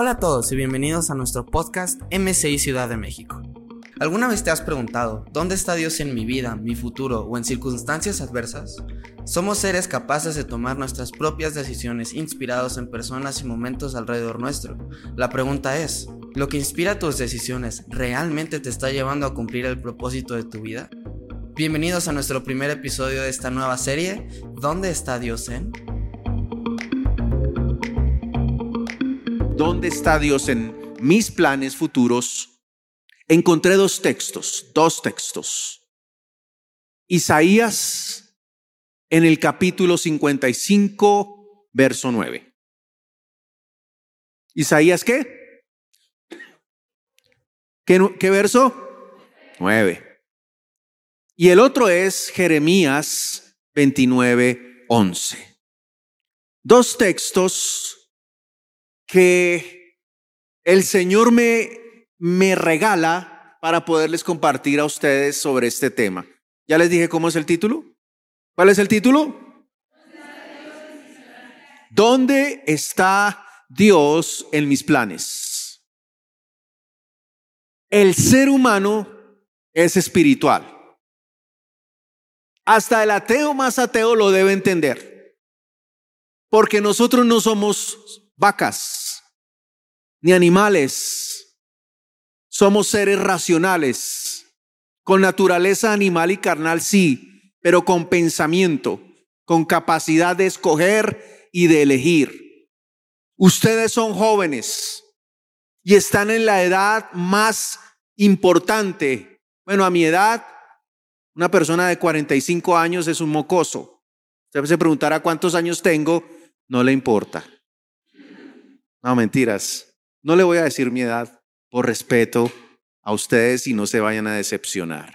Hola a todos y bienvenidos a nuestro podcast MCI Ciudad de México. ¿Alguna vez te has preguntado, ¿dónde está Dios en mi vida, mi futuro o en circunstancias adversas? Somos seres capaces de tomar nuestras propias decisiones inspirados en personas y momentos alrededor nuestro. La pregunta es, ¿lo que inspira tus decisiones realmente te está llevando a cumplir el propósito de tu vida? Bienvenidos a nuestro primer episodio de esta nueva serie, ¿Dónde está Dios en? ¿Dónde está Dios en mis planes futuros? Encontré dos textos, dos textos. Isaías en el capítulo 55, verso 9. ¿Isaías qué? ¿Qué, verso? 9. Y el otro es Jeremías 29, 11. Dos textos que el Señor me, me regala para poderles compartir a ustedes sobre este tema. Ya les dije cómo es el título. ¿Cuál es el título? ¿Dónde está Dios en mis planes? El ser humano es espiritual. Hasta el ateo más ateo lo debe entender. Porque nosotros no somos vacas, ni animales. Somos seres racionales, con naturaleza animal y carnal, sí, pero con pensamiento, con capacidad de escoger y de elegir. Ustedes son jóvenes y están en la edad más importante. Bueno, a mi edad, una persona de 45 años es un mocoso. Usted se preguntará cuántos años tengo, no le importa. No, mentiras. No le voy a decir mi edad por respeto a ustedes y no se vayan a decepcionar.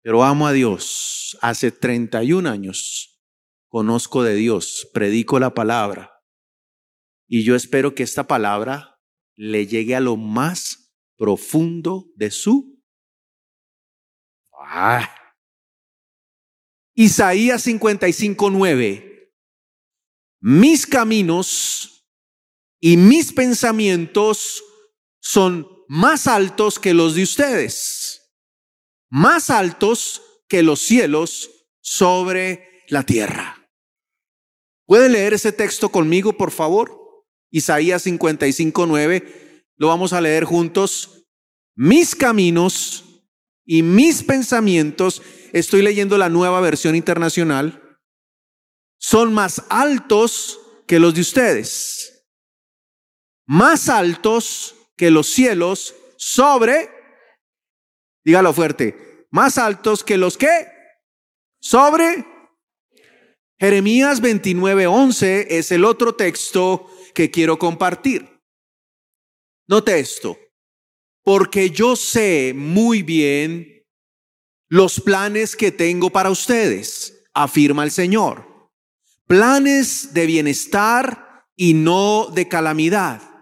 Pero amo a Dios. Hace 31 años conozco de Dios, predico la palabra. Y yo espero que esta palabra le llegue a lo más profundo de su. Ah. Isaías 55, 9. Mis caminos y mis pensamientos son más altos que los de ustedes, más altos que los cielos sobre la tierra. ¿Puede leer ese texto conmigo, por favor? Isaías 55, 9. Lo vamos a leer juntos. Mis caminos y mis pensamientos, estoy leyendo la nueva versión internacional, son más altos que los de ustedes más altos que los cielos sobre, dígalo fuerte, más altos que los que sobre Jeremías 29:11 es el otro texto que quiero compartir. Note esto, porque yo sé muy bien los planes que tengo para ustedes, afirma el Señor. Planes de bienestar y no de calamidad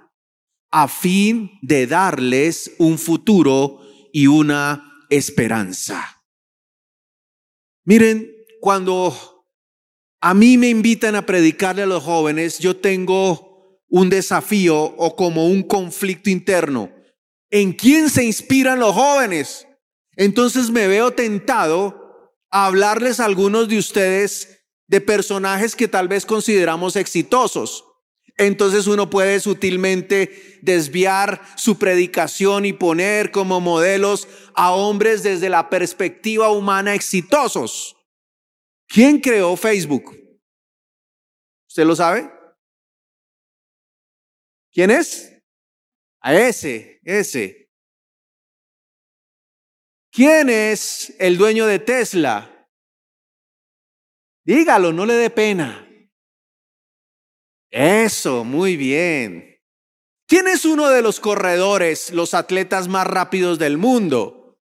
a fin de darles un futuro y una esperanza. Miren, cuando a mí me invitan a predicarle a los jóvenes, yo tengo un desafío o como un conflicto interno. ¿En quién se inspiran los jóvenes? Entonces me veo tentado a hablarles a algunos de ustedes de personajes que tal vez consideramos exitosos. Entonces uno puede sutilmente desviar su predicación y poner como modelos a hombres desde la perspectiva humana exitosos. ¿Quién creó Facebook? ¿Usted lo sabe? ¿Quién es? A ese, ese. ¿Quién es el dueño de Tesla? Dígalo, no le dé pena. Eso, muy bien. ¿Quién es uno de los corredores, los atletas más rápidos del mundo?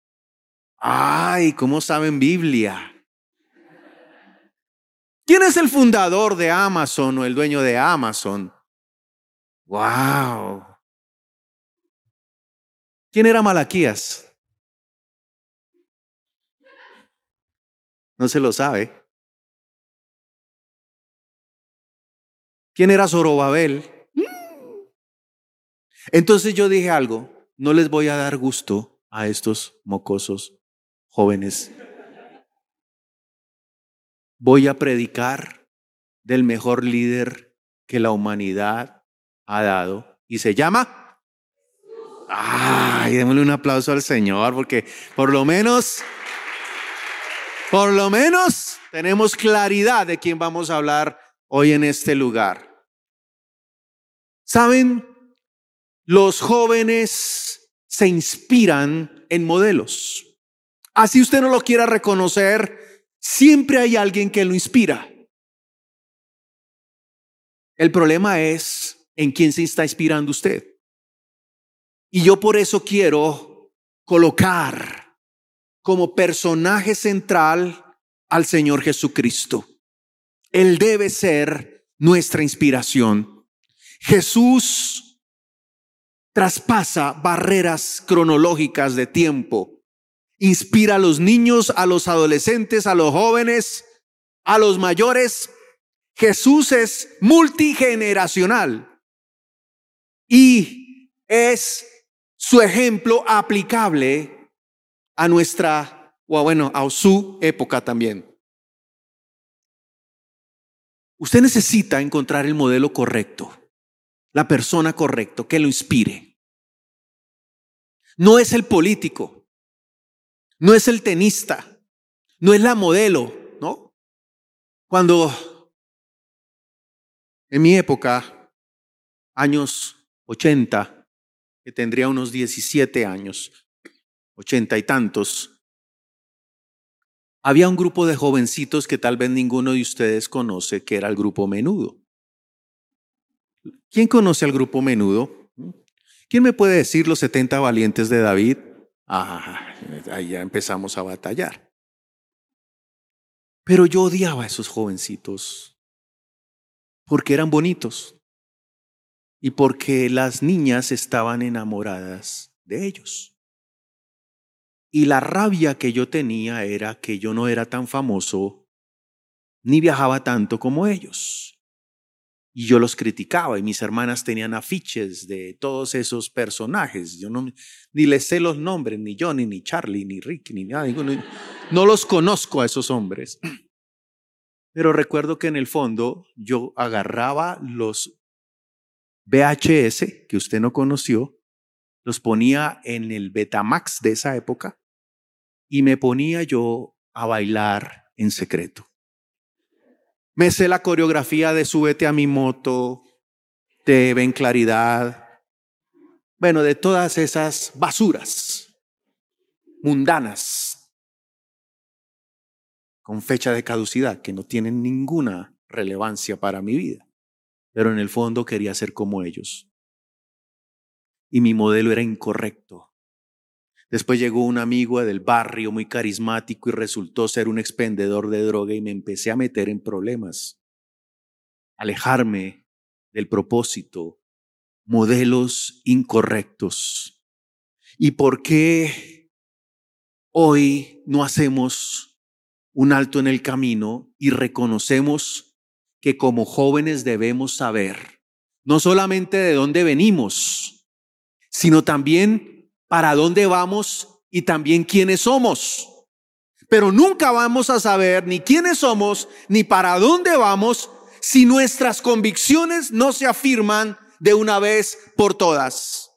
Ay, ¿cómo saben Biblia? ¿Quién es el fundador de Amazon o el dueño de Amazon? Wow. ¿Quién era Malaquías? No se lo sabe. ¿Quién era Zorobabel? Entonces yo dije algo, no les voy a dar gusto a estos mocosos jóvenes. Voy a predicar del mejor líder que la humanidad ha dado y se llama... Ay, démosle un aplauso al Señor porque por lo menos, por lo menos tenemos claridad de quién vamos a hablar hoy en este lugar. ¿Saben? Los jóvenes se inspiran en modelos. Así usted no lo quiera reconocer, siempre hay alguien que lo inspira. El problema es en quién se está inspirando usted. Y yo por eso quiero colocar como personaje central al Señor Jesucristo. Él debe ser nuestra inspiración. Jesús traspasa barreras cronológicas de tiempo. Inspira a los niños, a los adolescentes, a los jóvenes, a los mayores. Jesús es multigeneracional y es su ejemplo aplicable a nuestra, o bueno, a su época también. Usted necesita encontrar el modelo correcto, la persona correcta que lo inspire. No es el político, no es el tenista, no es la modelo, ¿no? Cuando en mi época, años 80, que tendría unos 17 años, ochenta y tantos, había un grupo de jovencitos que tal vez ninguno de ustedes conoce, que era el grupo Menudo. ¿Quién conoce al grupo Menudo? ¿Quién me puede decir los 70 valientes de David? Ah, ahí ya empezamos a batallar. Pero yo odiaba a esos jovencitos porque eran bonitos y porque las niñas estaban enamoradas de ellos. Y la rabia que yo tenía era que yo no era tan famoso ni viajaba tanto como ellos. Y yo los criticaba y mis hermanas tenían afiches de todos esos personajes. Yo no, ni les sé los nombres, ni Johnny, ni Charlie, ni Rick, ni nada. No los conozco a esos hombres. Pero recuerdo que en el fondo yo agarraba los VHS que usted no conoció los ponía en el Betamax de esa época y me ponía yo a bailar en secreto. Me sé la coreografía de Súbete a mi moto, de Ven Claridad, bueno, de todas esas basuras mundanas con fecha de caducidad que no tienen ninguna relevancia para mi vida, pero en el fondo quería ser como ellos. Y mi modelo era incorrecto. Después llegó un amigo del barrio muy carismático y resultó ser un expendedor de droga y me empecé a meter en problemas. Alejarme del propósito, modelos incorrectos. ¿Y por qué hoy no hacemos un alto en el camino y reconocemos que como jóvenes debemos saber no solamente de dónde venimos, sino también para dónde vamos y también quiénes somos. Pero nunca vamos a saber ni quiénes somos ni para dónde vamos si nuestras convicciones no se afirman de una vez por todas.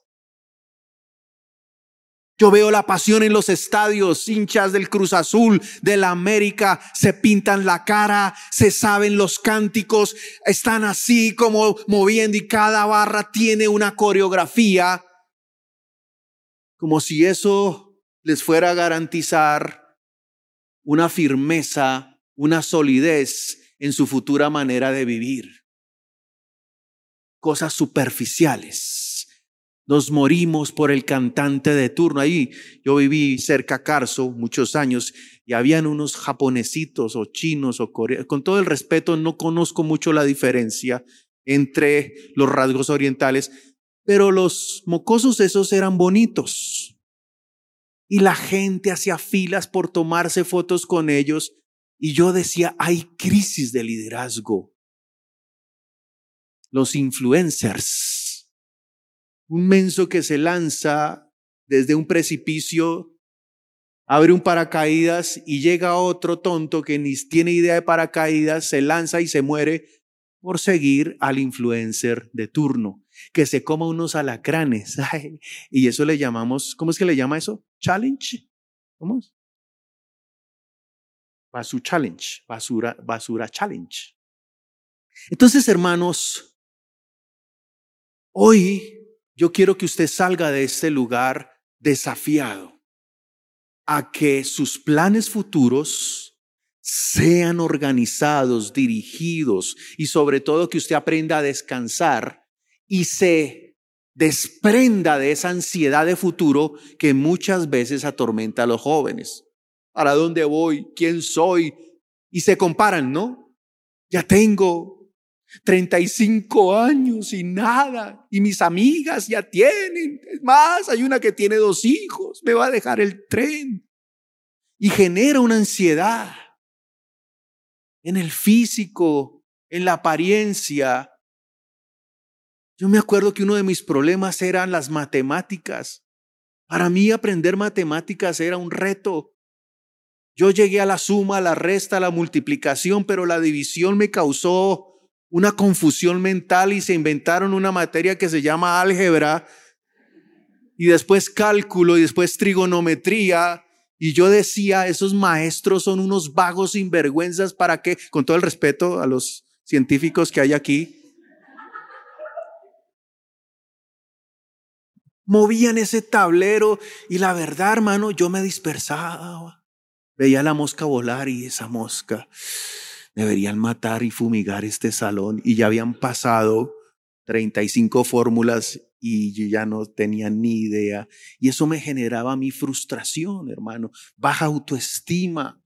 Yo veo la pasión en los estadios, hinchas del Cruz Azul, de la América, se pintan la cara, se saben los cánticos, están así como moviendo y cada barra tiene una coreografía como si eso les fuera a garantizar una firmeza, una solidez en su futura manera de vivir. Cosas superficiales. Nos morimos por el cantante de turno. Ahí yo viví cerca a Carso muchos años y habían unos japonesitos o chinos o coreanos. Con todo el respeto, no conozco mucho la diferencia entre los rasgos orientales, pero los mocosos esos eran bonitos. Y la gente hacía filas por tomarse fotos con ellos. Y yo decía, hay crisis de liderazgo. Los influencers. un menso que se lanza desde un precipicio, abre un paracaídas y llega otro tonto que ni tiene idea de paracaídas, se lanza y se muere por seguir al influencer de turno, que se coma unos alacranes. y eso le llamamos, ¿cómo es que le llama eso? Challenge. ¿Cómo es? Basura Challenge, basura, basura Challenge. Entonces, hermanos, hoy yo quiero que usted salga de este lugar desafiado a que sus planes futuros sean organizados, dirigidos y sobre todo que usted aprenda a descansar y se desprenda de esa ansiedad de futuro que muchas veces atormenta a los jóvenes. ¿Para dónde voy? ¿Quién soy? Y se comparan, ¿no? Ya tengo 35 años y nada. Y mis amigas ya tienen. Es más, hay una que tiene dos hijos. Me va a dejar el tren. Y genera una ansiedad en el físico, en la apariencia. Yo me acuerdo que uno de mis problemas eran las matemáticas. Para mí aprender matemáticas era un reto. Yo llegué a la suma, la resta, la multiplicación, pero la división me causó una confusión mental y se inventaron una materia que se llama álgebra y después cálculo y después trigonometría. Y yo decía, esos maestros son unos vagos sinvergüenzas para que, con todo el respeto a los científicos que hay aquí, movían ese tablero y la verdad, hermano, yo me dispersaba. Veía la mosca volar y esa mosca deberían matar y fumigar este salón y ya habían pasado 35 fórmulas y yo ya no tenía ni idea. Y eso me generaba mi frustración, hermano, baja autoestima,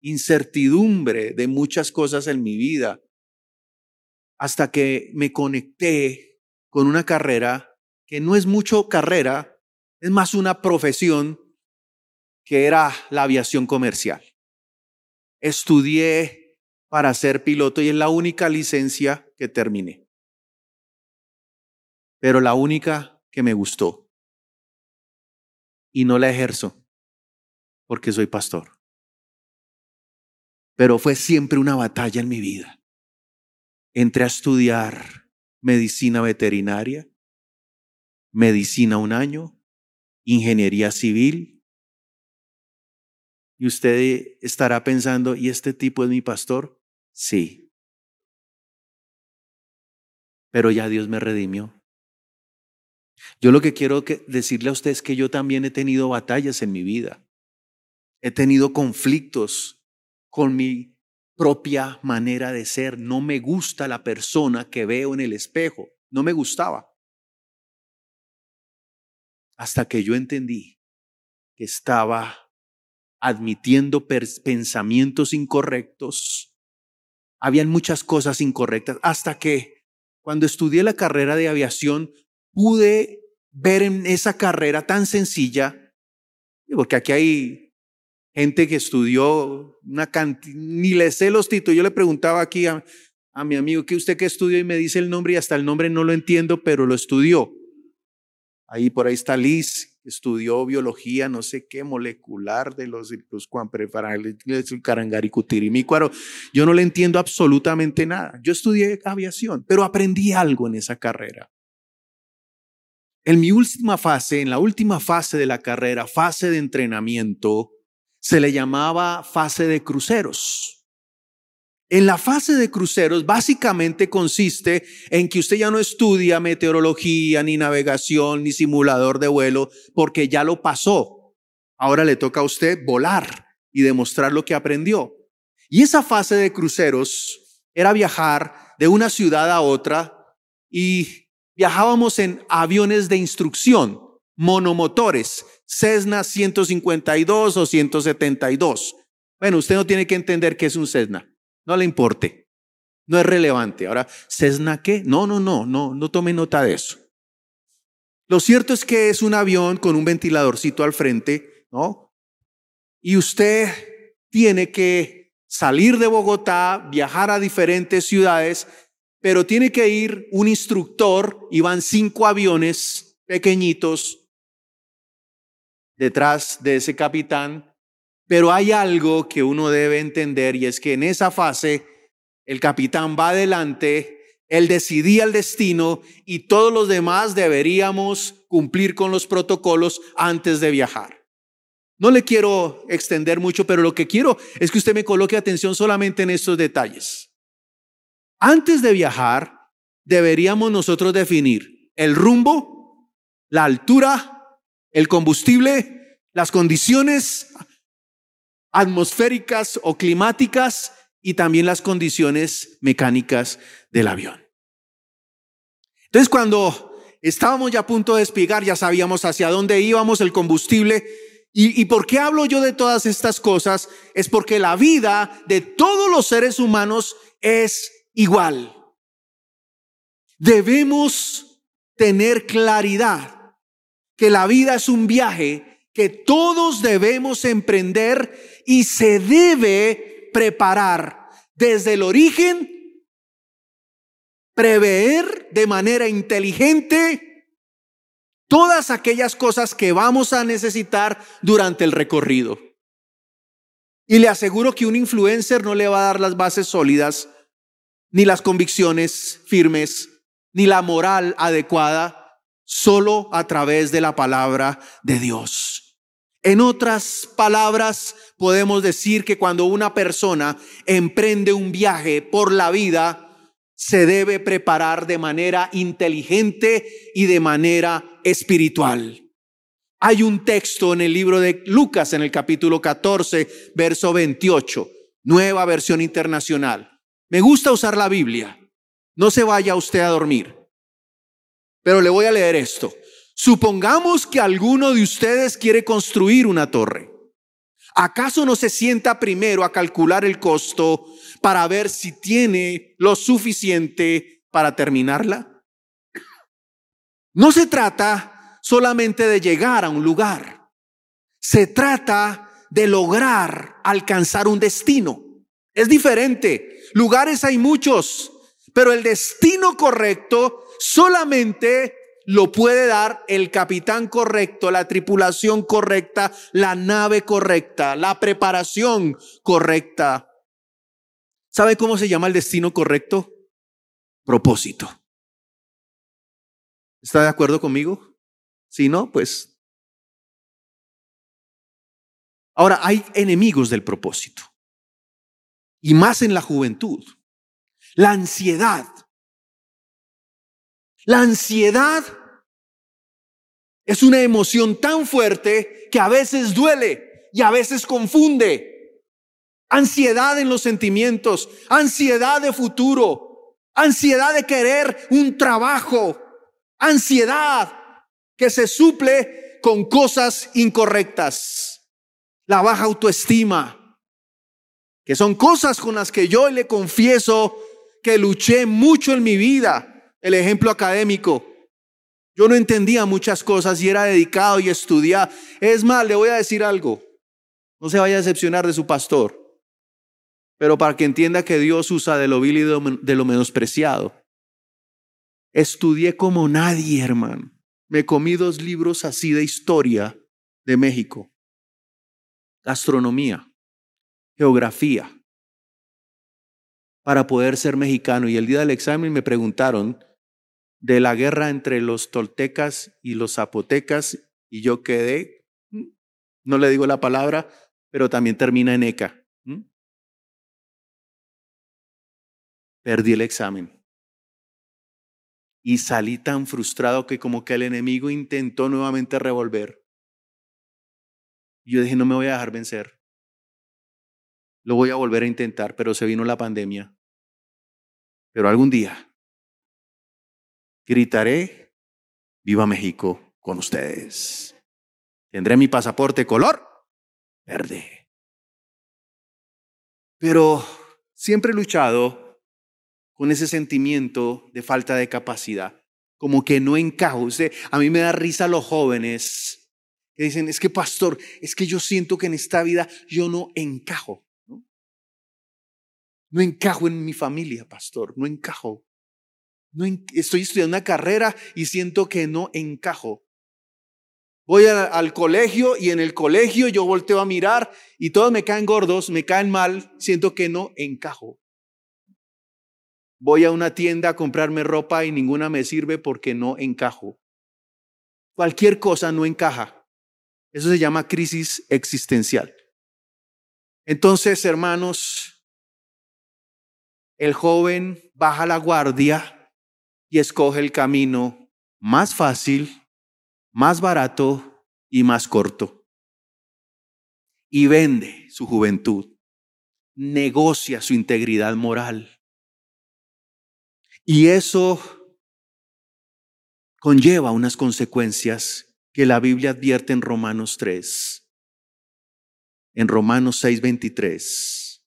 incertidumbre de muchas cosas en mi vida, hasta que me conecté con una carrera que no es mucho carrera, es más una profesión que era la aviación comercial. Estudié para ser piloto y es la única licencia que terminé. Pero la única que me gustó. Y no la ejerzo porque soy pastor. Pero fue siempre una batalla en mi vida. Entré a estudiar medicina veterinaria, medicina un año, ingeniería civil, y usted estará pensando, ¿y este tipo es mi pastor? Sí. Pero ya Dios me redimió. Yo lo que quiero decirle a usted es que yo también he tenido batallas en mi vida. He tenido conflictos con mi propia manera de ser. No me gusta la persona que veo en el espejo. No me gustaba. Hasta que yo entendí que estaba admitiendo pensamientos incorrectos. Habían muchas cosas incorrectas hasta que cuando estudié la carrera de aviación pude ver en esa carrera tan sencilla, porque aquí hay gente que estudió una cantidad, ni le sé los títulos. Yo le preguntaba aquí a, a mi amigo, ¿qué usted qué estudió? Y me dice el nombre y hasta el nombre no lo entiendo, pero lo estudió. Ahí por ahí está Liz, estudió biología, no sé qué, molecular de los, los el carangaricutirimícuaro. Yo no le entiendo absolutamente nada. Yo estudié aviación, pero aprendí algo en esa carrera. En mi última fase, en la última fase de la carrera, fase de entrenamiento, se le llamaba fase de cruceros. En la fase de cruceros básicamente consiste en que usted ya no estudia meteorología, ni navegación, ni simulador de vuelo, porque ya lo pasó. Ahora le toca a usted volar y demostrar lo que aprendió. Y esa fase de cruceros era viajar de una ciudad a otra y viajábamos en aviones de instrucción, monomotores, Cessna 152 o 172. Bueno, usted no tiene que entender qué es un Cessna. No le importe. No es relevante. Ahora, ¿Cessna qué? No, no, no, no, no tome nota de eso. Lo cierto es que es un avión con un ventiladorcito al frente, ¿no? Y usted tiene que salir de Bogotá, viajar a diferentes ciudades, pero tiene que ir un instructor y van cinco aviones pequeñitos detrás de ese capitán, pero hay algo que uno debe entender y es que en esa fase el capitán va adelante, él decidía el destino y todos los demás deberíamos cumplir con los protocolos antes de viajar. No le quiero extender mucho, pero lo que quiero es que usted me coloque atención solamente en estos detalles. Antes de viajar, deberíamos nosotros definir el rumbo, la altura, el combustible, las condiciones atmosféricas o climáticas y también las condiciones mecánicas del avión. Entonces cuando estábamos ya a punto de despegar, ya sabíamos hacia dónde íbamos, el combustible. ¿Y, ¿Y por qué hablo yo de todas estas cosas? Es porque la vida de todos los seres humanos es igual. Debemos tener claridad que la vida es un viaje que todos debemos emprender y se debe preparar desde el origen, prever de manera inteligente todas aquellas cosas que vamos a necesitar durante el recorrido. Y le aseguro que un influencer no le va a dar las bases sólidas, ni las convicciones firmes, ni la moral adecuada, solo a través de la palabra de Dios. En otras palabras, podemos decir que cuando una persona emprende un viaje por la vida, se debe preparar de manera inteligente y de manera espiritual. Hay un texto en el libro de Lucas, en el capítulo 14, verso 28, nueva versión internacional. Me gusta usar la Biblia. No se vaya usted a dormir. Pero le voy a leer esto. Supongamos que alguno de ustedes quiere construir una torre. ¿Acaso no se sienta primero a calcular el costo para ver si tiene lo suficiente para terminarla? No se trata solamente de llegar a un lugar. Se trata de lograr alcanzar un destino. Es diferente. Lugares hay muchos, pero el destino correcto solamente lo puede dar el capitán correcto, la tripulación correcta, la nave correcta, la preparación correcta. ¿Sabe cómo se llama el destino correcto? Propósito. ¿Está de acuerdo conmigo? Si no, pues... Ahora, hay enemigos del propósito y más en la juventud. La ansiedad. La ansiedad es una emoción tan fuerte que a veces duele y a veces confunde. Ansiedad en los sentimientos, ansiedad de futuro, ansiedad de querer un trabajo, ansiedad que se suple con cosas incorrectas, la baja autoestima, que son cosas con las que yo le confieso que luché mucho en mi vida. El ejemplo académico. Yo no entendía muchas cosas y era dedicado y estudiaba. Es más, le voy a decir algo. No se vaya a decepcionar de su pastor. Pero para que entienda que Dios usa de lo vil y de lo menospreciado. Estudié como nadie, hermano. Me comí dos libros así de historia de México. Gastronomía geografía para poder ser mexicano. Y el día del examen me preguntaron de la guerra entre los toltecas y los zapotecas y yo quedé, mm, no le digo la palabra, pero también termina en ECA. Perdí el examen. Y salí tan frustrado que como que el enemigo intentó nuevamente revolver. Yo dije, no me voy a dejar vencer. Lo voy a volver a intentar, pero se vino la pandemia. Pero algún día gritaré, viva México con ustedes. Tendré mi pasaporte color verde. Pero siempre he luchado con ese sentimiento de falta de capacidad, como que no encajo. a mí me da risa los jóvenes que dicen, es que pastor, es que yo siento que en esta vida yo no encajo. No encajo en mi familia, pastor, no encajo. Estoy estudiando una carrera y siento que no encajo. Voy al colegio y en el colegio yo volteo a mirar y todos me caen gordos, me caen mal, siento que no encajo. Voy a una tienda a comprarme ropa y ninguna me sirve porque no encajo. Cualquier cosa no encaja. Eso se llama crisis existencial. Entonces, hermanos, el joven baja la guardia y escoge el camino más fácil más barato y más corto. Y vende su juventud, negocia su integridad moral. Y eso conlleva unas consecuencias que la Biblia advierte en Romanos 3, en Romanos 6:23.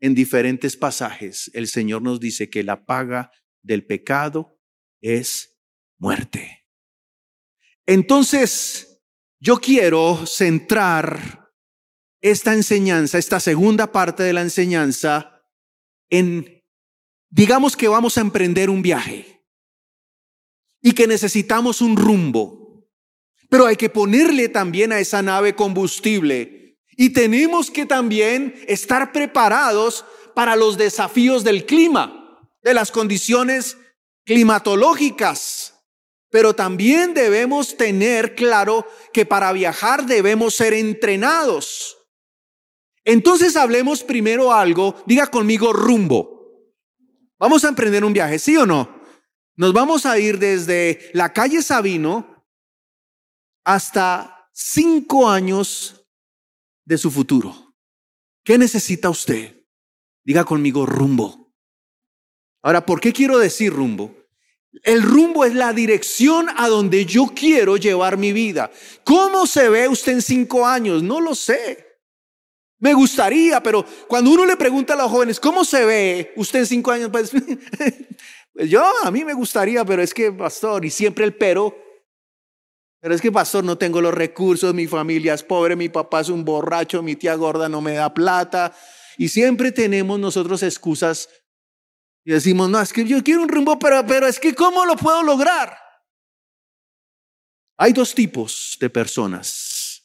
En diferentes pasajes el Señor nos dice que la paga del pecado es muerte. Entonces, yo quiero centrar esta enseñanza, esta segunda parte de la enseñanza, en, digamos que vamos a emprender un viaje y que necesitamos un rumbo, pero hay que ponerle también a esa nave combustible y tenemos que también estar preparados para los desafíos del clima, de las condiciones climatológicas pero también debemos tener claro que para viajar debemos ser entrenados. Entonces hablemos primero algo, diga conmigo rumbo. Vamos a emprender un viaje, ¿sí o no? Nos vamos a ir desde la calle Sabino hasta cinco años de su futuro. ¿Qué necesita usted? Diga conmigo rumbo. Ahora, ¿por qué quiero decir rumbo? El rumbo es la dirección a donde yo quiero llevar mi vida. ¿Cómo se ve usted en cinco años? No lo sé. Me gustaría, pero cuando uno le pregunta a los jóvenes, ¿cómo se ve usted en cinco años? Pues, yo, a mí me gustaría, pero es que, pastor, y siempre el pero, pero es que, pastor, no tengo los recursos, mi familia es pobre, mi papá es un borracho, mi tía gorda no me da plata, y siempre tenemos nosotros excusas y decimos, no, es que yo quiero un rumbo, pero, pero es que ¿cómo lo puedo lograr? Hay dos tipos de personas.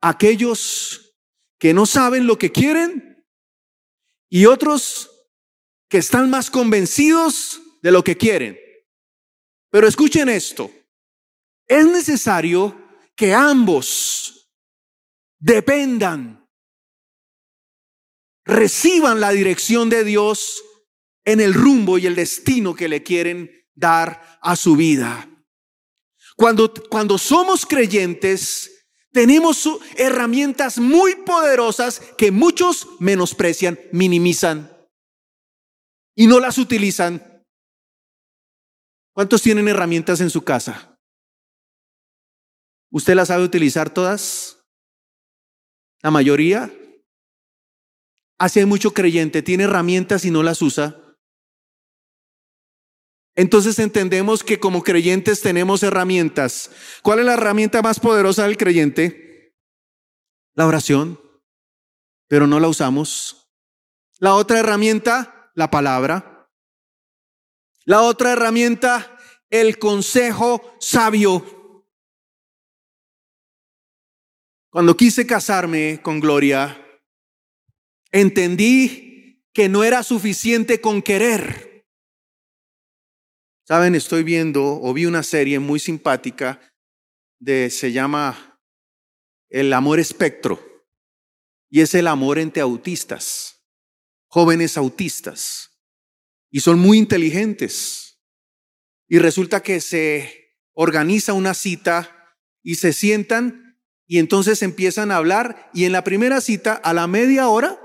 Aquellos que no saben lo que quieren y otros que están más convencidos de lo que quieren. Pero escuchen esto. Es necesario que ambos dependan, reciban la dirección de Dios en el rumbo y el destino que le quieren dar a su vida. Cuando, cuando somos creyentes, tenemos herramientas muy poderosas que muchos menosprecian, minimizan y no las utilizan. ¿Cuántos tienen herramientas en su casa? ¿Usted las sabe utilizar todas? ¿La mayoría? Hay mucho creyente, tiene herramientas y no las usa. Entonces entendemos que como creyentes tenemos herramientas. ¿Cuál es la herramienta más poderosa del creyente? La oración, pero no la usamos. La otra herramienta, la palabra. La otra herramienta, el consejo sabio. Cuando quise casarme con Gloria, entendí que no era suficiente con querer Saben, estoy viendo o vi una serie muy simpática de, se llama El amor espectro. Y es el amor entre autistas, jóvenes autistas. Y son muy inteligentes. Y resulta que se organiza una cita y se sientan y entonces empiezan a hablar y en la primera cita, a la media hora,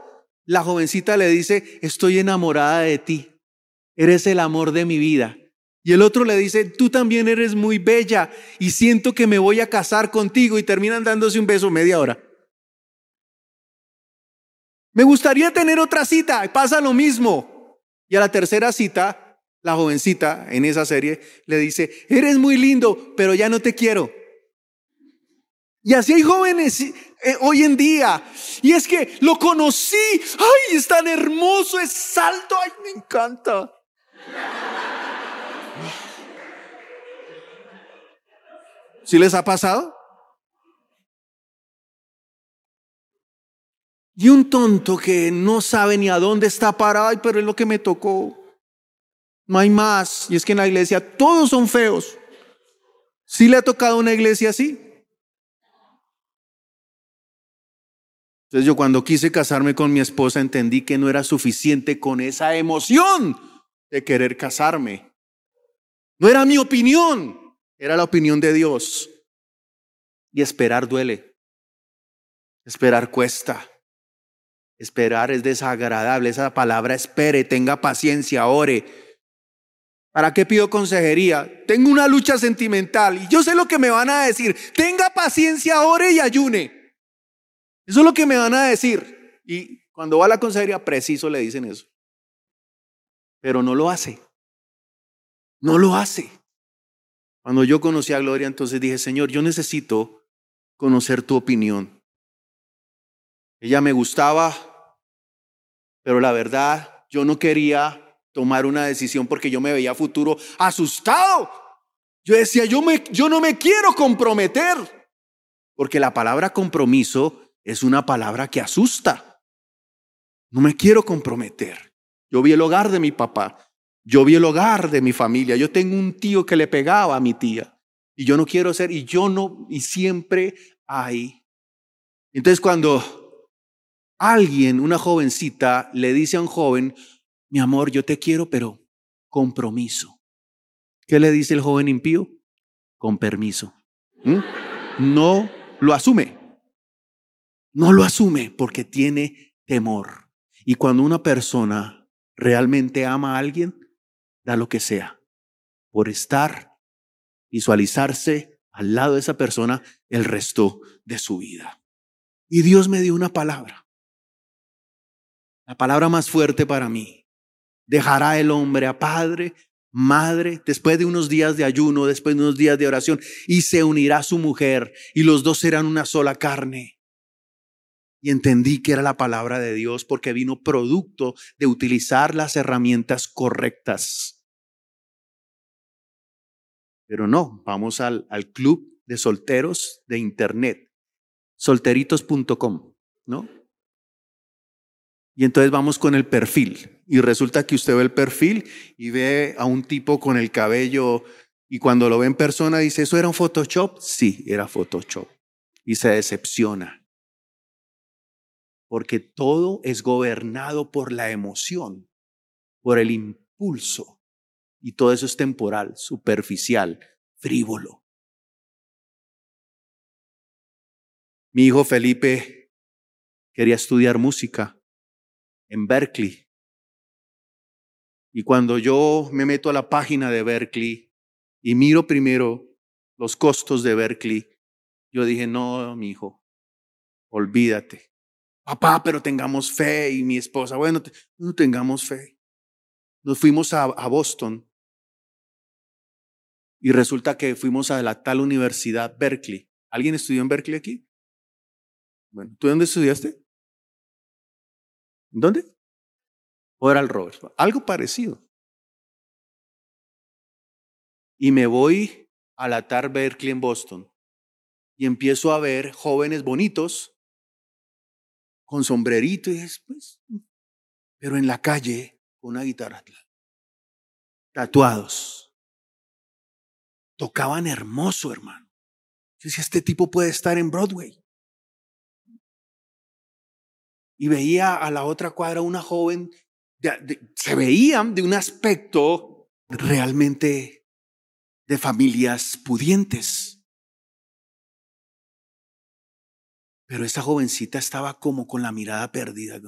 la jovencita le dice, estoy enamorada de ti, eres el amor de mi vida. Y el otro le dice, tú también eres muy bella y siento que me voy a casar contigo y terminan dándose un beso media hora. Me gustaría tener otra cita, y pasa lo mismo. Y a la tercera cita, la jovencita en esa serie le dice, eres muy lindo, pero ya no te quiero. Y así hay jóvenes eh, hoy en día. Y es que lo conocí, ay, es tan hermoso, es alto, ay, me encanta. ¿Sí les ha pasado? Y un tonto que no sabe ni a dónde está parado, pero es lo que me tocó. No hay más. Y es que en la iglesia todos son feos. ¿Sí le ha tocado una iglesia así? Entonces yo cuando quise casarme con mi esposa entendí que no era suficiente con esa emoción de querer casarme. No era mi opinión, era la opinión de Dios. Y esperar duele. Esperar cuesta. Esperar es desagradable. Esa palabra espere, tenga paciencia, ore. ¿Para qué pido consejería? Tengo una lucha sentimental y yo sé lo que me van a decir. Tenga paciencia, ore y ayune. Eso es lo que me van a decir. Y cuando va a la consejería, preciso le dicen eso. Pero no lo hace. No lo hace. Cuando yo conocí a Gloria, entonces dije, Señor, yo necesito conocer tu opinión. Ella me gustaba, pero la verdad, yo no quería tomar una decisión porque yo me veía futuro asustado. Yo decía, yo, me, yo no me quiero comprometer, porque la palabra compromiso es una palabra que asusta. No me quiero comprometer. Yo vi el hogar de mi papá, yo vi el hogar de mi familia, yo tengo un tío que le pegaba a mi tía y yo no quiero ser, y yo no, y siempre hay. Entonces cuando alguien, una jovencita, le dice a un joven, mi amor, yo te quiero, pero compromiso. ¿Qué le dice el joven impío? Con permiso. ¿Mm? No lo asume. No lo asume porque tiene temor. Y cuando una persona realmente ama a alguien, da lo que sea por estar, visualizarse al lado de esa persona el resto de su vida. Y Dios me dio una palabra. La palabra más fuerte para mí. Dejará el hombre a padre, madre, después de unos días de ayuno, después de unos días de oración, y se unirá su mujer, y los dos serán una sola carne y entendí que era la palabra de Dios porque vino producto de utilizar las herramientas correctas. Pero no, vamos al, al club de solteros de internet, solteritos.com, ¿no? Y entonces vamos con el perfil. Y resulta que usted ve el perfil y ve a un tipo con el cabello y cuando lo ve en persona dice, ¿eso era un Photoshop? Sí, era Photoshop. Y se decepciona porque todo es gobernado por la emoción, por el impulso, y todo eso es temporal, superficial, frívolo. Mi hijo Felipe quería estudiar música en Berkeley. Y cuando yo me meto a la página de Berkeley y miro primero los costos de Berkeley, yo dije, no, mi hijo, olvídate papá, pero tengamos fe. Y mi esposa, bueno, no tengamos fe. Nos fuimos a, a Boston y resulta que fuimos a la tal universidad Berkeley. ¿Alguien estudió en Berkeley aquí? Bueno, ¿tú dónde estudiaste? ¿Dónde? Oral Roberts. Algo parecido. Y me voy a la TAR Berkeley en Boston y empiezo a ver jóvenes bonitos con sombrerito y después, pero en la calle con una guitarra, tatuados. Tocaban hermoso, hermano. Yo decía, este tipo puede estar en Broadway. Y veía a la otra cuadra una joven, se veían de un aspecto realmente de familias pudientes. Pero esa jovencita estaba como con la mirada perdida.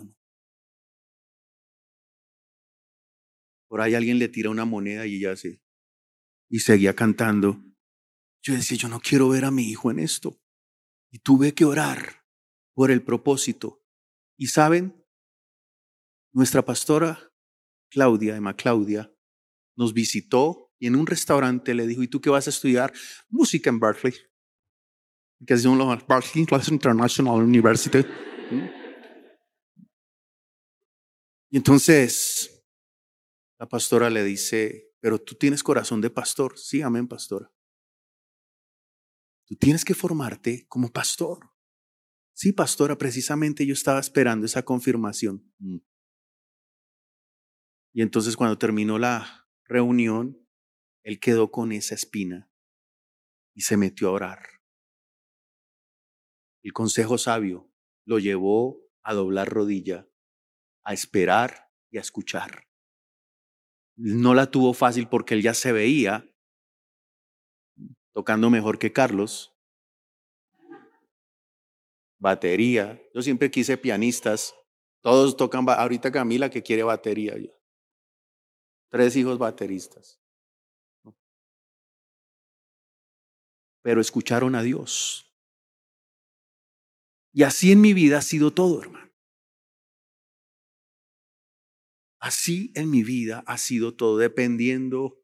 Por ahí alguien le tira una moneda y ella se... Y seguía cantando. Yo decía, yo no quiero ver a mi hijo en esto. Y tuve que orar por el propósito. Y saben, nuestra pastora Claudia, Emma Claudia, nos visitó y en un restaurante le dijo, ¿y tú qué vas a estudiar? Música en Berkeley que es una Berkeley International University. Y entonces la pastora le dice, pero tú tienes corazón de pastor. Sí, amén, pastora. Tú tienes que formarte como pastor. Sí, pastora, precisamente yo estaba esperando esa confirmación. Mm. Y entonces cuando terminó la reunión, él quedó con esa espina y se metió a orar. El consejo sabio lo llevó a doblar rodilla, a esperar y a escuchar. No la tuvo fácil porque él ya se veía tocando mejor que Carlos. Batería. Yo siempre quise pianistas. Todos tocan, ahorita Camila que quiere batería. Tres hijos bateristas. Pero escucharon a Dios. Y así en mi vida ha sido todo, hermano. Así en mi vida ha sido todo, dependiendo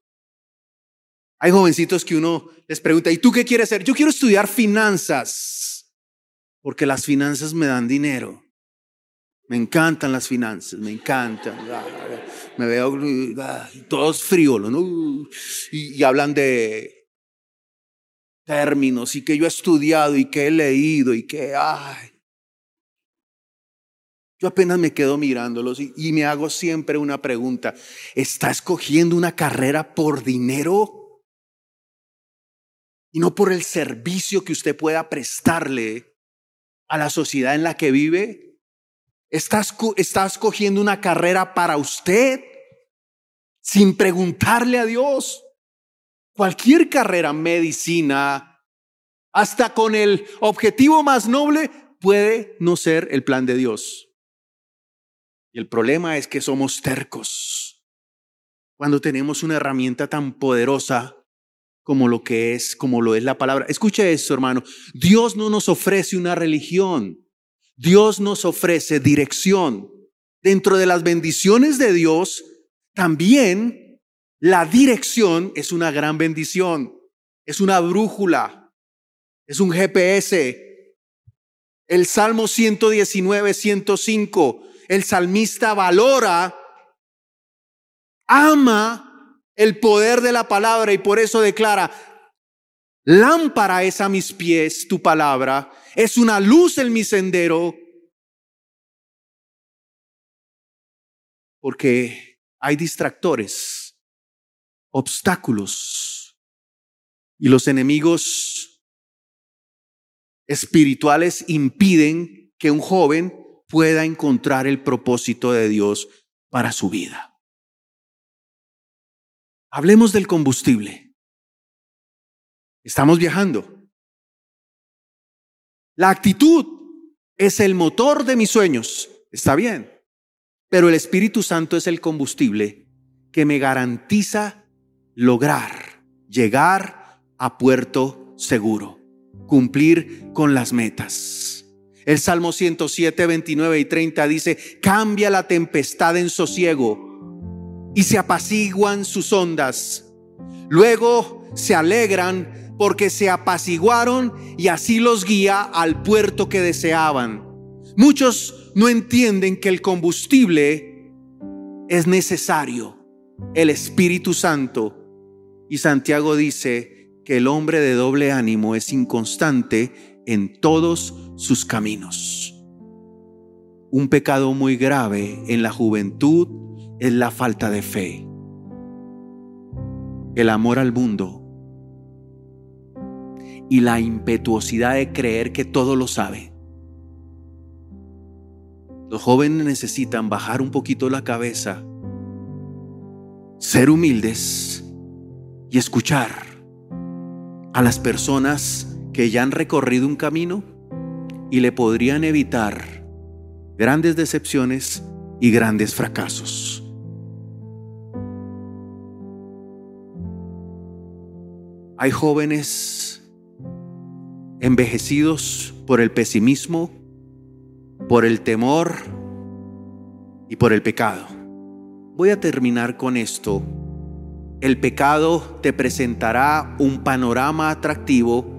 hay jovencitos que uno les pregunta, ¿y tú qué quieres hacer? Yo quiero estudiar finanzas, porque las finanzas me dan dinero. Me encantan las finanzas, me encantan. Me veo todos frívolos, ¿no? Y, y hablan de términos y que yo he estudiado y que he leído y que, ay, yo apenas me quedo mirándolos y, me hago siempre una pregunta. ¿Está escogiendo una carrera por dinero? y no por el servicio que usted pueda prestarle a la sociedad en la que vive. Estás, estás cogiendo una carrera para usted sin preguntarle a Dios. Cualquier carrera, medicina, hasta con el objetivo más noble, puede no ser el plan de Dios. Y el problema es que somos tercos. Cuando tenemos una herramienta tan poderosa como lo que es, como lo es la palabra. Escuche esto, hermano. Dios no nos ofrece una religión. Dios nos ofrece dirección. Dentro de las bendiciones de Dios, también la dirección es una gran bendición. Es una brújula. Es un GPS. El Salmo 119, 105. El salmista valora, ama el poder de la palabra y por eso declara, lámpara es a mis pies tu palabra, es una luz en mi sendero, porque hay distractores, obstáculos y los enemigos espirituales impiden que un joven pueda encontrar el propósito de Dios para su vida. Hablemos del combustible. Estamos viajando. La actitud es el motor de mis sueños. Está bien. Pero el Espíritu Santo es el combustible que me garantiza lograr, llegar a puerto seguro, cumplir con las metas. El Salmo 107, 29 y 30 dice, cambia la tempestad en sosiego y se apaciguan sus ondas. Luego se alegran porque se apaciguaron y así los guía al puerto que deseaban. Muchos no entienden que el combustible es necesario, el Espíritu Santo. Y Santiago dice que el hombre de doble ánimo es inconstante en todos sus caminos. Un pecado muy grave en la juventud es la falta de fe, el amor al mundo y la impetuosidad de creer que todo lo sabe. Los jóvenes necesitan bajar un poquito la cabeza, ser humildes y escuchar a las personas que ya han recorrido un camino y le podrían evitar grandes decepciones y grandes fracasos. Hay jóvenes envejecidos por el pesimismo, por el temor y por el pecado. Voy a terminar con esto. El pecado te presentará un panorama atractivo,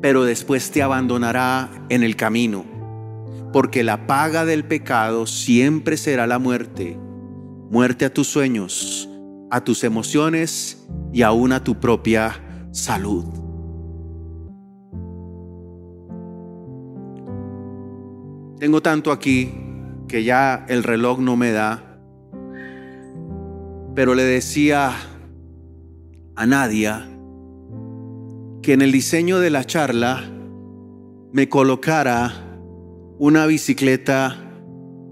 pero después te abandonará en el camino, porque la paga del pecado siempre será la muerte, muerte a tus sueños, a tus emociones y aún a tu propia salud. Tengo tanto aquí que ya el reloj no me da, pero le decía a Nadia que en el diseño de la charla me colocara una bicicleta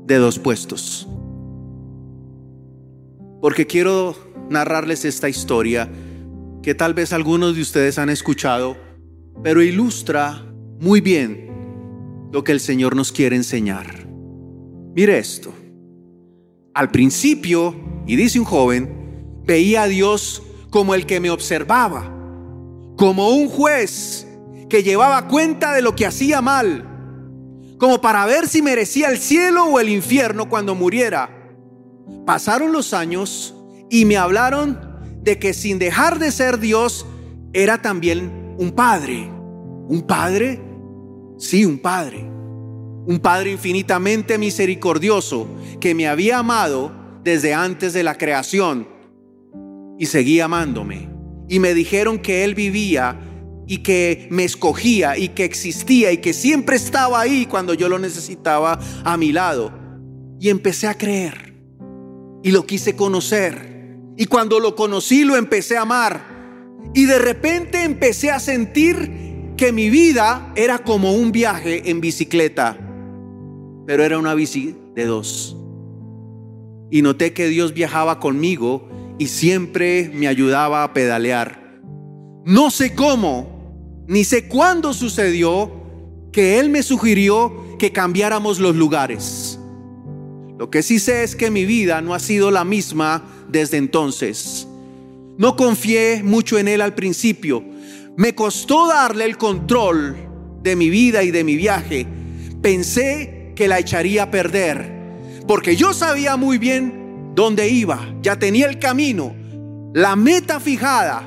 de dos puestos. Porque quiero narrarles esta historia que tal vez algunos de ustedes han escuchado, pero ilustra muy bien lo que el Señor nos quiere enseñar. Mire esto. Al principio, y dice un joven, veía a Dios como el que me observaba, como un juez que llevaba cuenta de lo que hacía mal, como para ver si merecía el cielo o el infierno cuando muriera. Pasaron los años y me hablaron de que sin dejar de ser Dios, era también un padre. ¿Un padre? Sí, un padre. Un padre infinitamente misericordioso que me había amado desde antes de la creación y seguía amándome. Y me dijeron que Él vivía y que me escogía y que existía y que siempre estaba ahí cuando yo lo necesitaba a mi lado. Y empecé a creer y lo quise conocer. Y cuando lo conocí lo empecé a amar. Y de repente empecé a sentir que mi vida era como un viaje en bicicleta, pero era una bici de dos. Y noté que Dios viajaba conmigo y siempre me ayudaba a pedalear. No sé cómo, ni sé cuándo sucedió que Él me sugirió que cambiáramos los lugares. Lo que sí sé es que mi vida no ha sido la misma desde entonces. No confié mucho en Él al principio. Me costó darle el control de mi vida y de mi viaje. Pensé que la echaría a perder, porque yo sabía muy bien dónde iba, ya tenía el camino, la meta fijada.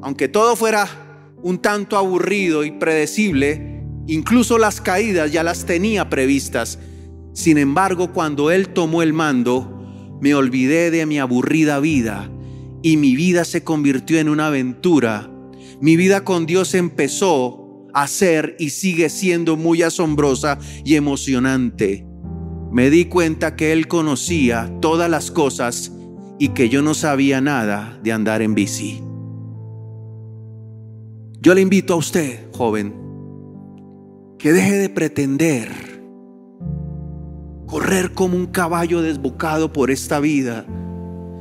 Aunque todo fuera un tanto aburrido y predecible, incluso las caídas ya las tenía previstas. Sin embargo, cuando Él tomó el mando, me olvidé de mi aburrida vida y mi vida se convirtió en una aventura. Mi vida con Dios empezó a ser y sigue siendo muy asombrosa y emocionante. Me di cuenta que Él conocía todas las cosas y que yo no sabía nada de andar en bici. Yo le invito a usted, joven, que deje de pretender correr como un caballo desbocado por esta vida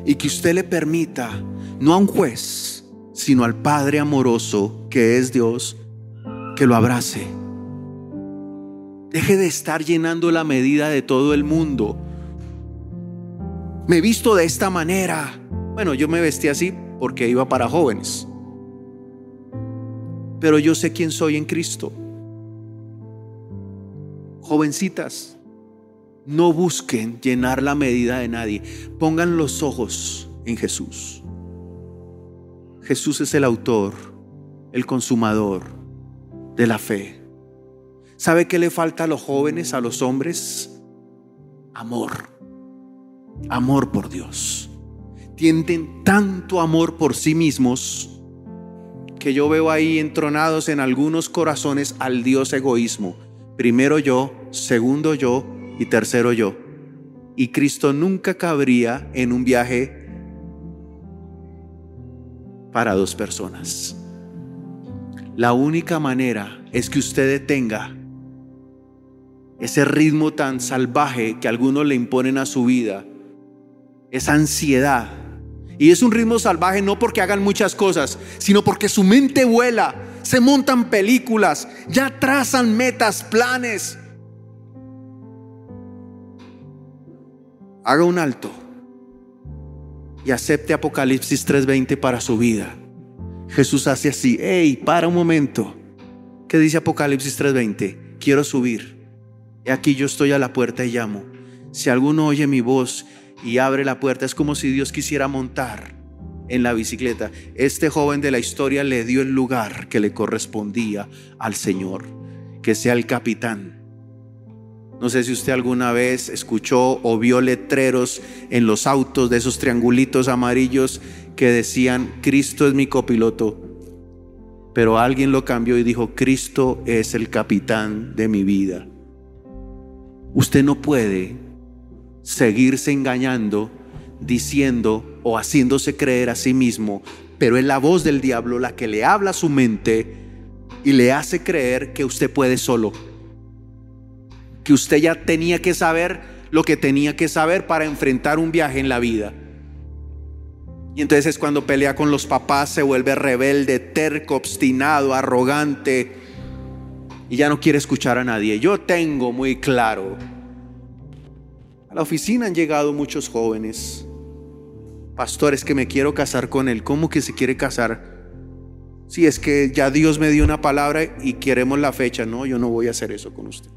y que usted le permita, no a un juez, sino al Padre amoroso que es Dios, que lo abrace. Deje de estar llenando la medida de todo el mundo. Me he visto de esta manera. Bueno, yo me vestí así porque iba para jóvenes. Pero yo sé quién soy en Cristo. Jovencitas, no busquen llenar la medida de nadie. Pongan los ojos en Jesús. Jesús es el autor, el consumador de la fe. ¿Sabe qué le falta a los jóvenes, a los hombres? Amor. Amor por Dios. Tienden tanto amor por sí mismos que yo veo ahí entronados en algunos corazones al Dios egoísmo. Primero yo, segundo yo y tercero yo. Y Cristo nunca cabría en un viaje para dos personas. La única manera es que usted detenga ese ritmo tan salvaje que algunos le imponen a su vida, esa ansiedad. Y es un ritmo salvaje no porque hagan muchas cosas, sino porque su mente vuela, se montan películas, ya trazan metas, planes, haga un alto y acepte Apocalipsis 3:20 para su vida. Jesús hace así, hey, para un momento. ¿Qué dice Apocalipsis 3:20? Quiero subir. He aquí yo estoy a la puerta y llamo. Si alguno oye mi voz y abre la puerta, es como si Dios quisiera montar en la bicicleta. Este joven de la historia le dio el lugar que le correspondía al Señor, que sea el capitán No sé si usted alguna vez escuchó o vio letreros en los autos de esos triangulitos amarillos que decían, Cristo es mi copiloto. Pero alguien lo cambió y dijo, Cristo es el capitán de mi vida. Usted no puede seguirse engañando, diciendo o haciéndose creer a sí mismo, pero es la voz del diablo la que le habla a su mente y le hace creer que usted puede solo que usted ya tenía que saber lo que tenía que saber para enfrentar un viaje en la vida. Y entonces es cuando pelea con los papás, se vuelve rebelde, terco, obstinado, arrogante y ya no quiere escuchar a nadie. Yo tengo muy claro. A la oficina han llegado muchos jóvenes, pastores que me quiero casar con él. ¿Cómo que se quiere casar? Si es que ya Dios me dio una palabra y queremos la fecha. No, yo no voy a hacer eso con usted.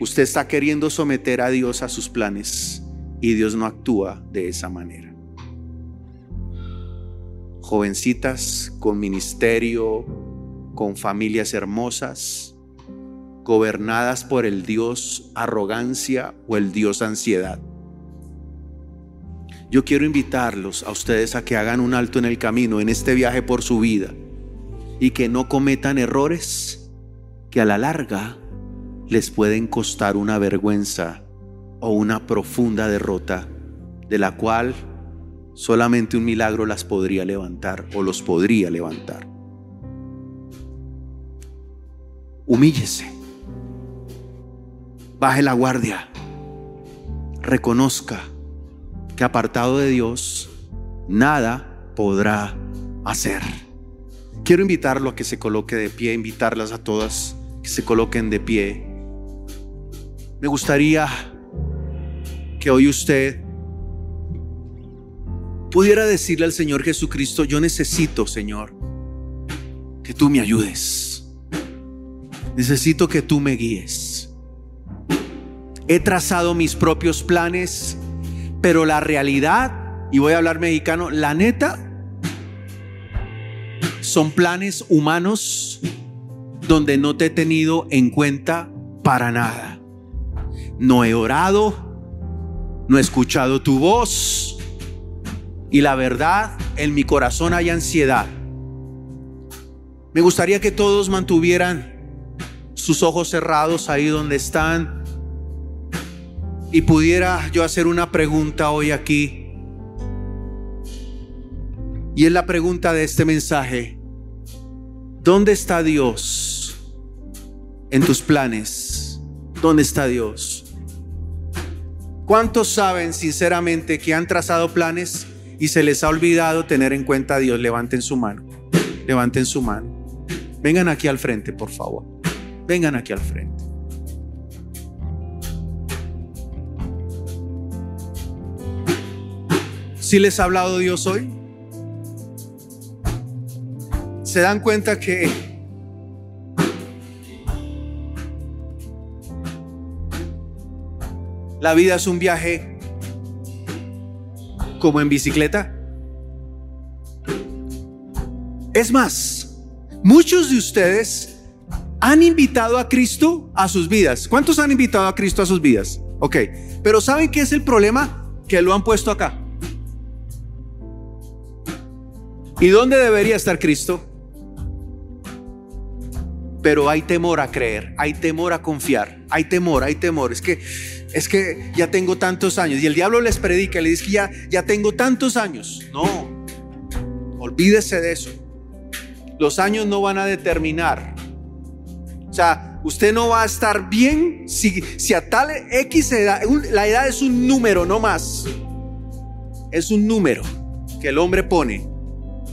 Usted está queriendo someter a Dios a sus planes y Dios no actúa de esa manera. Jovencitas con ministerio, con familias hermosas, gobernadas por el Dios arrogancia o el Dios ansiedad. Yo quiero invitarlos a ustedes a que hagan un alto en el camino, en este viaje por su vida, y que no cometan errores que a la larga les pueden costar una vergüenza o una profunda derrota de la cual solamente un milagro las podría levantar o los podría levantar. Humíllese, baje la guardia, reconozca que apartado de Dios nada podrá hacer. Quiero invitarlo a que se coloque de pie, invitarlas a todas que se coloquen de pie. Me gustaría que hoy usted pudiera decirle al Señor Jesucristo, yo necesito, Señor, que tú me ayudes. Necesito que tú me guíes. He trazado mis propios planes, pero la realidad, y voy a hablar mexicano, la neta, son planes humanos donde no te he tenido en cuenta para nada no he orado, no he escuchado tu voz y la verdad, en mi corazón hay ansiedad. Me gustaría que todos mantuvieran sus ojos cerrados ahí donde están y pudiera yo hacer una pregunta hoy aquí. Y es la pregunta de este mensaje. ¿Dónde está Dios en tus planes? ¿Dónde está Dios? ¿Cuántos saben sinceramente que han trazado planes y se les ha olvidado tener en cuenta a Dios? Levanten su mano. Levanten su mano. Vengan aquí al frente, por favor. Vengan aquí al frente. ¿Si les ha hablado Dios hoy? ¿Se dan cuenta que La vida es un viaje como en bicicleta. Es más, muchos de ustedes han invitado a Cristo a sus vidas. ¿Cuántos han invitado a Cristo a sus vidas? Ok, pero ¿saben qué es el problema? Que lo han puesto acá. ¿Y dónde debería estar Cristo? Pero hay temor a creer, hay temor a confiar, hay temor, hay temor. Es que es que ya tengo tantos años. Y el diablo les predica, le dice que ya, ya tengo tantos años. No, olvídese de eso. Los años no van a determinar. Sea, usted no va a estar bien si, si a tal X edad, la edad es un número, no más. Es un número que el hombre pone,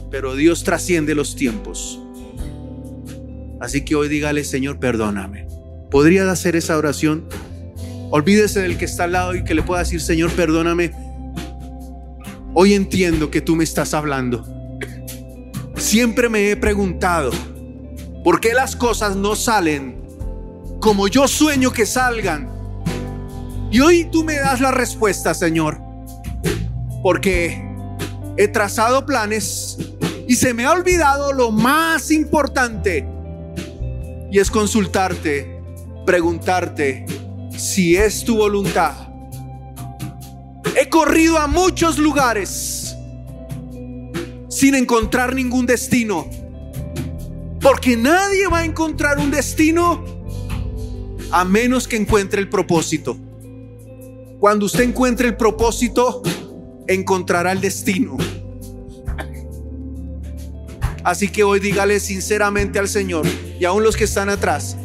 pero Dios trasciende los tiempos. Así que hoy dígale, Señor, perdóname. ¿Podría hacer esa oración? Olvídese del que está al lado y que le pueda decir, Señor, perdóname. Hoy entiendo que tú me estás hablando. Siempre me he preguntado, ¿por qué las cosas no salen como yo sueño que salgan? Y hoy tú me das la respuesta, Señor. Porque he trazado planes y se me ha olvidado lo más importante. Y es consultarte preguntarte si es tu voluntad. He corrido a muchos lugares sin encontrar ningún destino. Porque nadie va a encontrar un destino a menos que encuentre el propósito. Cuando usted encuentre el propósito, encontrará el destino. Así que hoy dígale sinceramente al Señor y aún los que están atrás,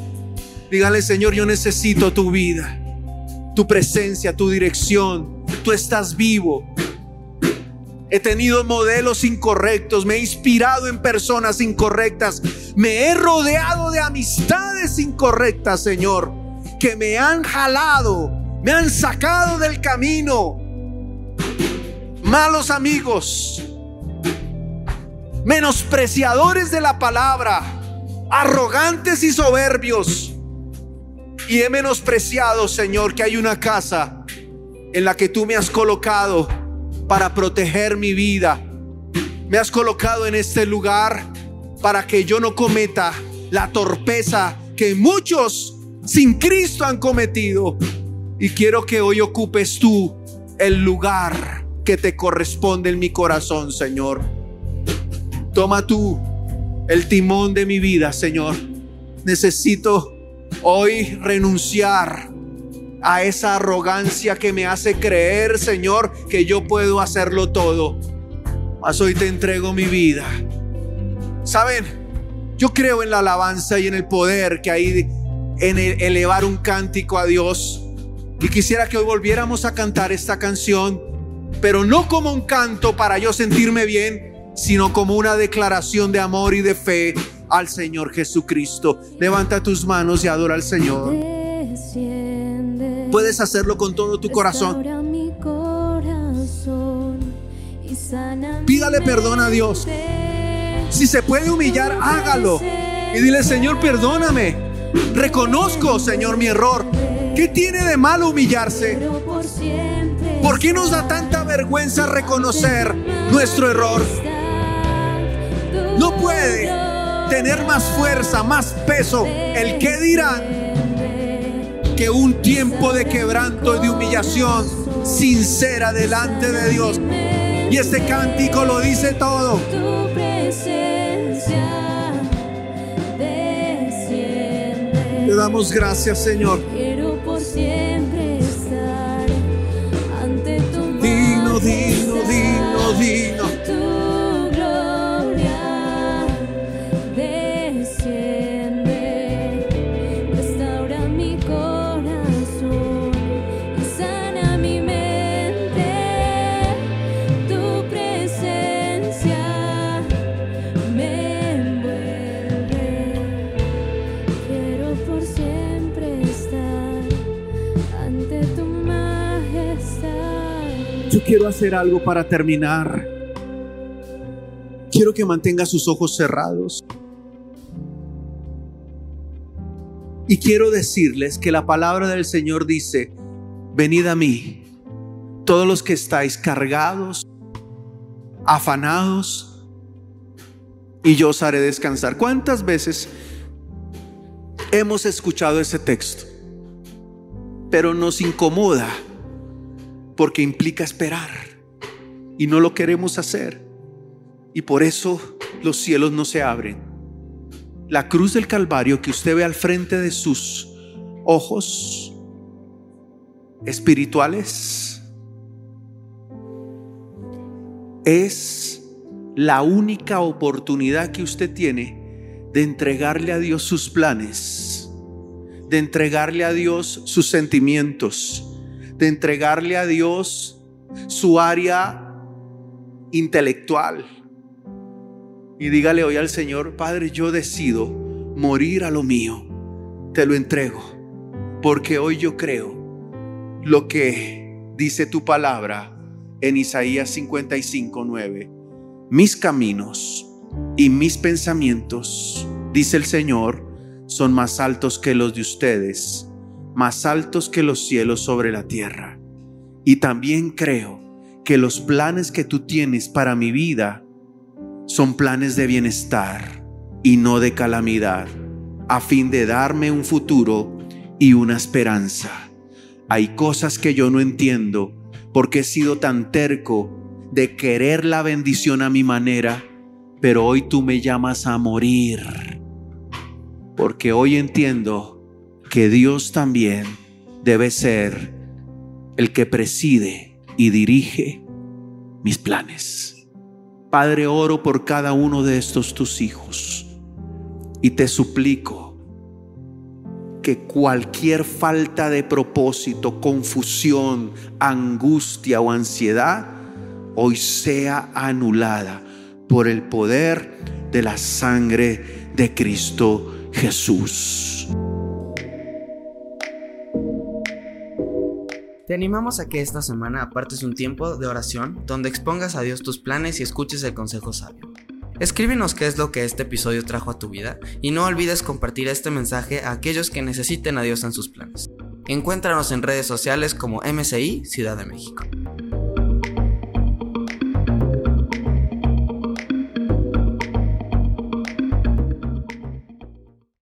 dígale Señor, yo necesito tu vida, tu presencia, tu dirección. Tú estás vivo. He tenido modelos incorrectos, me he inspirado en personas incorrectas, me he rodeado de amistades incorrectas, Señor, que me han jalado, me han sacado del camino. Malos amigos, menospreciadores de la palabra, arrogantes y soberbios. Y he menospreciado, Señor, que hay una casa en la que tú me has colocado para proteger mi vida. Me has colocado en este lugar para que yo no cometa la torpeza que muchos sin Cristo han cometido. Y quiero que hoy ocupes tú el lugar que te corresponde en mi corazón, Señor. Toma tú el timón de mi vida, Señor. Necesito hoy renunciar a esa arrogancia que me hace creer, Señor, que yo puedo hacerlo todo. Mas hoy te entrego mi vida. Saben, yo creo en la alabanza y en el poder que hay en elevar un cántico a Dios. Y quisiera que hoy volviéramos a cantar esta canción, pero no como un canto para yo sentirme bien, sino como una declaración de amor y de fe al Señor Jesucristo. Levanta tus manos y adora al Señor. Puedes hacerlo con todo tu corazón. Pídale perdón a Dios. Si se puede humillar, hágalo. Y dile, Señor, perdóname. Reconozco, Señor, mi error. ¿Qué tiene de malo humillarse? ¿Por qué nos da tanta vergüenza reconocer nuestro error? No puede tener más fuerza, más peso el que dirán que un tiempo de quebranto y de humillación sincera delante de Dios. Y este cántico lo dice todo. Damos gracias, Señor. Quiero por siempre estar ante tu digno, digno, digno, digno. Quiero hacer algo para terminar. Quiero que mantenga sus ojos cerrados. Y quiero decirles que la palabra del Señor dice, venid a mí, todos los que estáis cargados, afanados, y yo os haré descansar. ¿Cuántas veces hemos escuchado ese texto? Pero nos incomoda porque implica esperar y no lo queremos hacer. Y por eso los cielos no se abren. La cruz del Calvario que usted ve al frente de sus ojos espirituales es la única oportunidad que usted tiene de entregarle a Dios sus planes, de entregarle a Dios sus sentimientos, de entregarle a Dios su área intelectual. Y dígale hoy al Señor, Padre, yo decido morir a lo mío. Te lo entrego. Porque hoy yo creo lo que dice tu palabra en Isaías 55, 9. Mis caminos y mis pensamientos, dice el Señor, son más altos que los de ustedes más altos que los cielos sobre la tierra. Y también creo que los planes que tú tienes para mi vida son planes de bienestar y no de calamidad, a fin de darme un futuro y una esperanza. Hay cosas que yo no entiendo porque he sido tan terco de querer la bendición a mi manera, pero hoy tú me llamas a morir. Porque hoy entiendo que Dios también debe ser el que preside y dirige mis planes. Padre, oro por cada uno de estos tus hijos y te suplico que cualquier falta de propósito, confusión, angustia o ansiedad hoy sea anulada por el poder de la sangre de Cristo Jesús. Te animamos a que esta semana apartes un tiempo de oración donde expongas a Dios tus planes y escuches el consejo sabio. Escríbenos qué es lo que este episodio trajo a tu vida y no olvides compartir este mensaje a aquellos que necesiten a Dios en sus planes. Encuéntranos en redes sociales como MCI Ciudad de México.